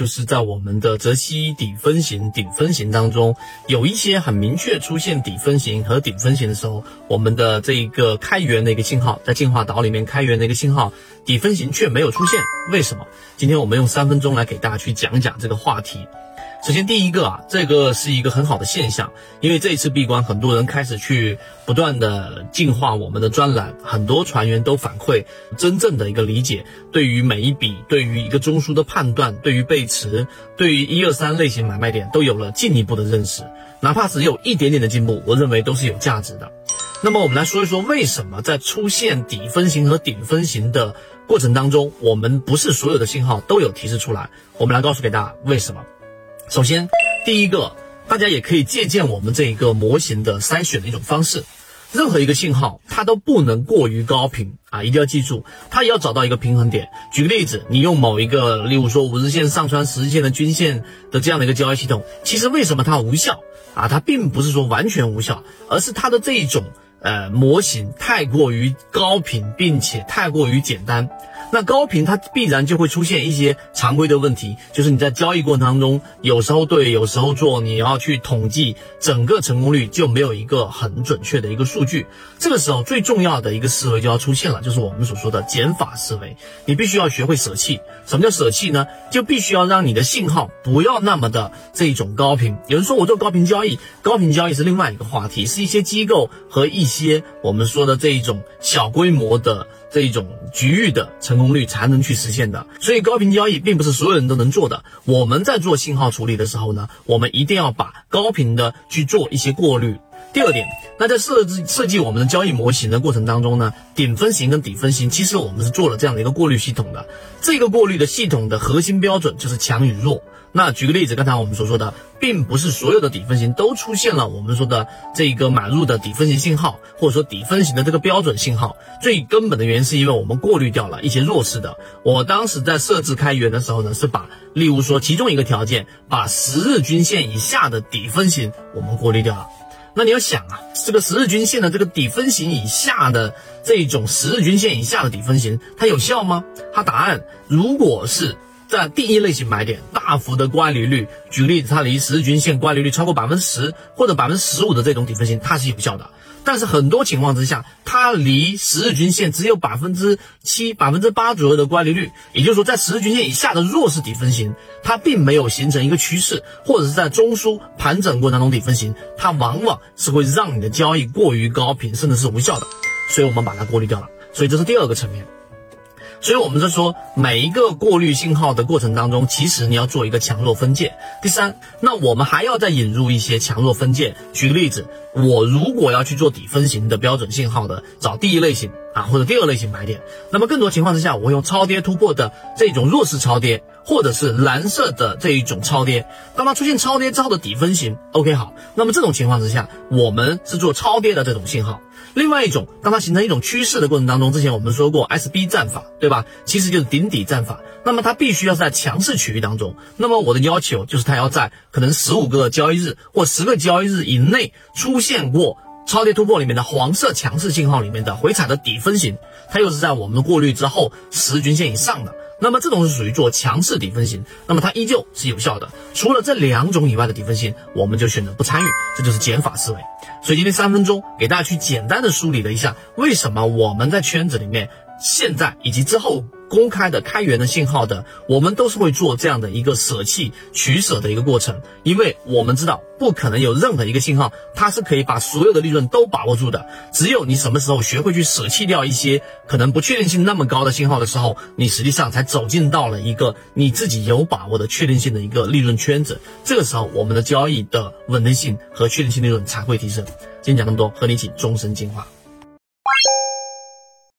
就是在我们的泽西底分型、顶分型当中，有一些很明确出现底分型和顶分型的时候，我们的这一个开源的一个信号，在进化岛里面开源的一个信号，底分型却没有出现，为什么？今天我们用三分钟来给大家去讲讲这个话题。首先，第一个啊，这个是一个很好的现象，因为这一次闭关，很多人开始去不断的进化我们的专栏，很多船员都反馈，真正的一个理解，对于每一笔，对于一个中枢的判断，对于背驰，对于一二三类型买卖点，都有了进一步的认识，哪怕只有一点点的进步，我认为都是有价值的。那么我们来说一说，为什么在出现底分型和顶分型的过程当中，我们不是所有的信号都有提示出来？我们来告诉给大家为什么。首先，第一个，大家也可以借鉴我们这一个模型的筛选的一种方式。任何一个信号，它都不能过于高频啊，一定要记住，它也要找到一个平衡点。举个例子，你用某一个，例如说五日线上穿十日线的均线的这样的一个交易系统，其实为什么它无效啊？它并不是说完全无效，而是它的这一种呃模型太过于高频，并且太过于简单。那高频它必然就会出现一些常规的问题，就是你在交易过程当中，有时候对，有时候做，你要去统计整个成功率就没有一个很准确的一个数据。这个时候最重要的一个思维就要出现了，就是我们所说的减法思维。你必须要学会舍弃。什么叫舍弃呢？就必须要让你的信号不要那么的这种高频。有人说我做高频交易，高频交易是另外一个话题，是一些机构和一些我们说的这一种小规模的。这一种局域的成功率才能去实现的，所以高频交易并不是所有人都能做的。我们在做信号处理的时候呢，我们一定要把高频的去做一些过滤。第二点，那在设置设计我们的交易模型的过程当中呢，顶分型跟底分型，其实我们是做了这样的一个过滤系统的。这个过滤的系统的核心标准就是强与弱。那举个例子，刚才我们所说的，并不是所有的底分型都出现了我们说的这一个买入的底分型信号，或者说底分型的这个标准信号。最根本的原因是因为我们过滤掉了一些弱势的。我当时在设置开源的时候呢，是把，例如说其中一个条件，把十日均线以下的底分型我们过滤掉了。那你要想啊，这个十日均线的这个底分型以下的这种十日均线以下的底分型，它有效吗？它答案如果是。在第一类型买点大幅的乖离率，举例子，它离十日均线乖离率超过百分之十或者百分之十五的这种底分型，它是有效的。但是很多情况之下，它离十日均线只有百分之七、百分之八左右的乖离率，也就是说，在十日均线以下的弱势底分型，它并没有形成一个趋势，或者是在中枢盘整过程当中底分型，它往往是会让你的交易过于高频，甚至是无效的。所以我们把它过滤掉了。所以这是第二个层面。所以，我们在说每一个过滤信号的过程当中，其实你要做一个强弱分界。第三，那我们还要再引入一些强弱分界。举个例子，我如果要去做底分型的标准信号的，找第一类型啊，或者第二类型买点，那么更多情况之下，我用超跌突破的这种弱势超跌，或者是蓝色的这一种超跌，当它出现超跌之后的底分型，OK 好，那么这种情况之下，我们是做超跌的这种信号。另外一种，当它形成一种趋势的过程当中，之前我们说过 SB 战法，对吧？其实就是顶底战法。那么它必须要在强势区域当中。那么我的要求就是它要在可能十五个交易日或十个交易日以内出现过超跌突破里面的黄色强势信号里面的回踩的底分型，它又是在我们过滤之后十均线以上的。那么这种是属于做强势底分型，那么它依旧是有效的。除了这两种以外的底分型，我们就选择不参与，这就是减法思维。所以今天三分钟给大家去简单的梳理了一下，为什么我们在圈子里面现在以及之后。公开的开源的信号的，我们都是会做这样的一个舍弃取舍的一个过程，因为我们知道不可能有任何一个信号它是可以把所有的利润都把握住的，只有你什么时候学会去舍弃掉一些可能不确定性那么高的信号的时候，你实际上才走进到了一个你自己有把握的确定性的一个利润圈子，这个时候我们的交易的稳定性和确定性利润才会提升。今天讲那么多，和你一起终身进化。